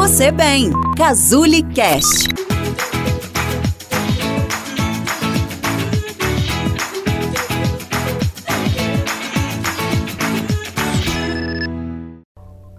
você bem. Cazuli Cast.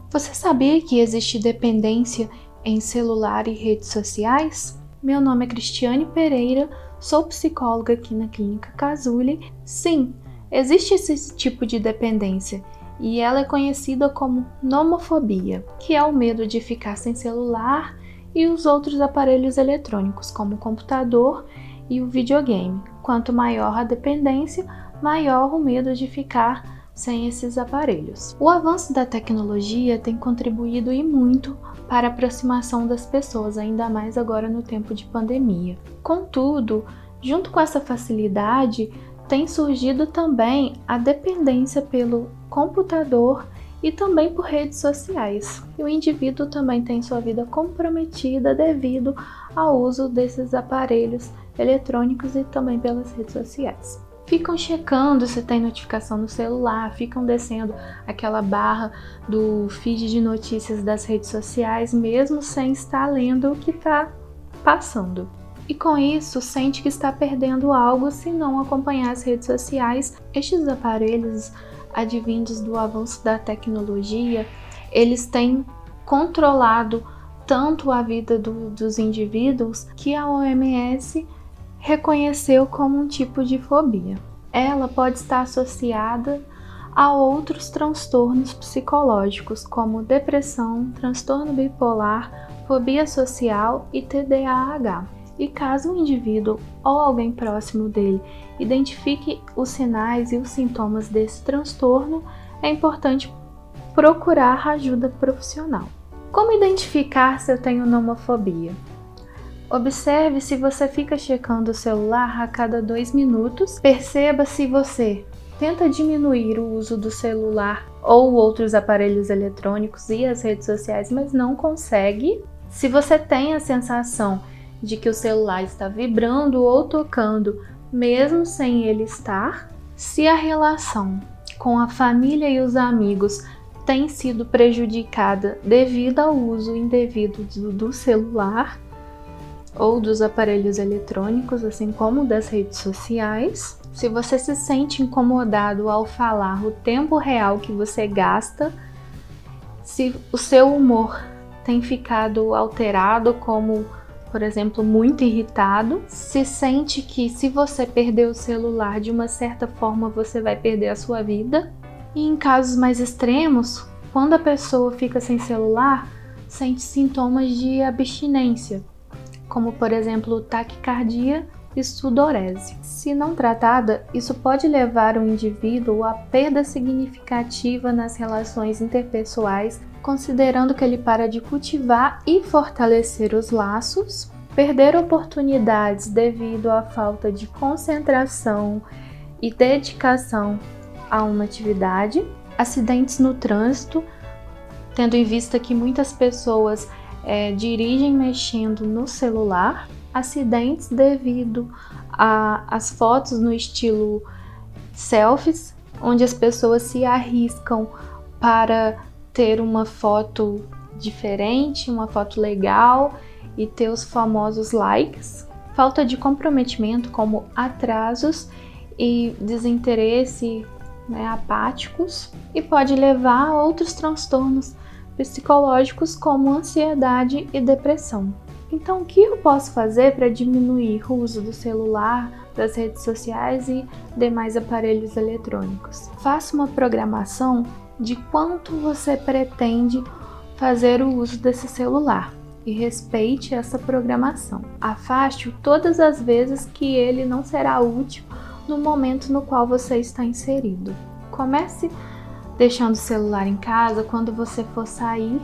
Você sabia que existe dependência em celular e redes sociais? Meu nome é Cristiane Pereira, sou psicóloga aqui na Clínica Casuli. Sim, existe esse tipo de dependência e ela é conhecida como nomofobia, que é o medo de ficar sem celular e os outros aparelhos eletrônicos, como o computador e o videogame. Quanto maior a dependência, maior o medo de ficar sem esses aparelhos. O avanço da tecnologia tem contribuído e muito para a aproximação das pessoas, ainda mais agora no tempo de pandemia. Contudo, junto com essa facilidade, tem surgido também a dependência pelo computador e também por redes sociais. E o indivíduo também tem sua vida comprometida devido ao uso desses aparelhos eletrônicos e também pelas redes sociais ficam checando se tem notificação no celular, ficam descendo aquela barra do feed de notícias das redes sociais, mesmo sem estar lendo o que está passando. E com isso, sente que está perdendo algo se não acompanhar as redes sociais. Estes aparelhos advindos do avanço da tecnologia, eles têm controlado tanto a vida do, dos indivíduos que a OMS reconheceu como um tipo de fobia. Ela pode estar associada a outros transtornos psicológicos, como depressão, transtorno bipolar, fobia social e TDAH. E caso o indivíduo ou alguém próximo dele identifique os sinais e os sintomas desse transtorno, é importante procurar ajuda profissional. Como identificar se eu tenho nomofobia? Observe se você fica checando o celular a cada dois minutos. Perceba se você tenta diminuir o uso do celular ou outros aparelhos eletrônicos e as redes sociais, mas não consegue. Se você tem a sensação de que o celular está vibrando ou tocando, mesmo sem ele estar, se a relação com a família e os amigos tem sido prejudicada devido ao uso indevido do, celular, ou dos aparelhos eletrônicos, assim como das redes sociais. Se você se sente incomodado ao falar o tempo real que você gasta, se o seu humor tem ficado alterado, como por exemplo, muito irritado, se sente que se você perder o celular de uma certa forma você vai perder a sua vida. E em casos mais extremos, quando a pessoa fica sem celular, sente sintomas de abstinência, como por exemplo taquicardia e sudorese. Se não tratada, isso pode levar o indivíduo a perda significativa nas relações interpessoais, considerando que ele para de cultivar e fortalecer os laços, perder oportunidades devido à falta de concentração e dedicação a uma atividade, acidentes no trânsito, tendo em vista que muitas pessoas é, dirigem mexendo no celular, acidentes devido às fotos no estilo selfies, onde as pessoas se arriscam para ter uma foto diferente, uma foto legal e ter os famosos likes. Falta de comprometimento, como atrasos e desinteresse né, apáticos, e pode levar a outros transtornos psicológicos como ansiedade e depressão. Então, o que eu posso fazer para diminuir o uso do celular, das redes sociais e demais aparelhos eletrônicos? Faça uma programação de quanto você pretende fazer o uso desse celular e respeite essa programação. Afaste-o todas as vezes que ele não será útil no momento no qual você está inserido. Comece deixando o celular em casa quando você for sair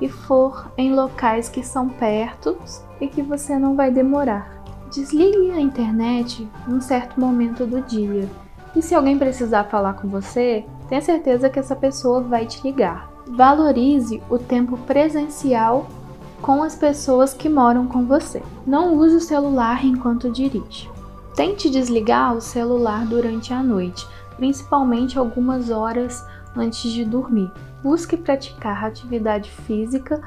e for em locais que são perto e que você não vai demorar. Desligue a internet em um certo momento do dia. E se alguém precisar falar com você, tenha certeza que essa pessoa vai te ligar. Valorize o tempo presencial com as pessoas que moram com você. Não use o celular enquanto dirige. Tente desligar o celular durante a noite, principalmente algumas horas antes de dormir. Busque praticar atividade física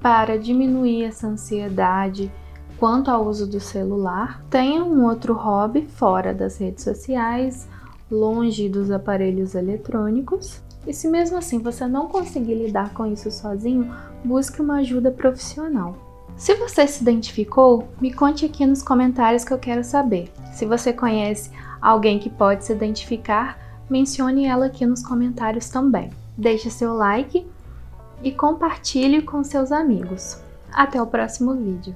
para diminuir essa ansiedade quanto ao uso do celular. Tenha um outro hobby fora das redes sociais, longe dos aparelhos eletrônicos. E se mesmo assim você não conseguir lidar com isso sozinho, busque uma ajuda profissional. Se você se identificou, me conte aqui nos comentários que eu quero saber. Se você conhece alguém que pode se identificar, mencione ela aqui nos comentários também. Deixe seu like e compartilhe com seus amigos. Até o próximo vídeo.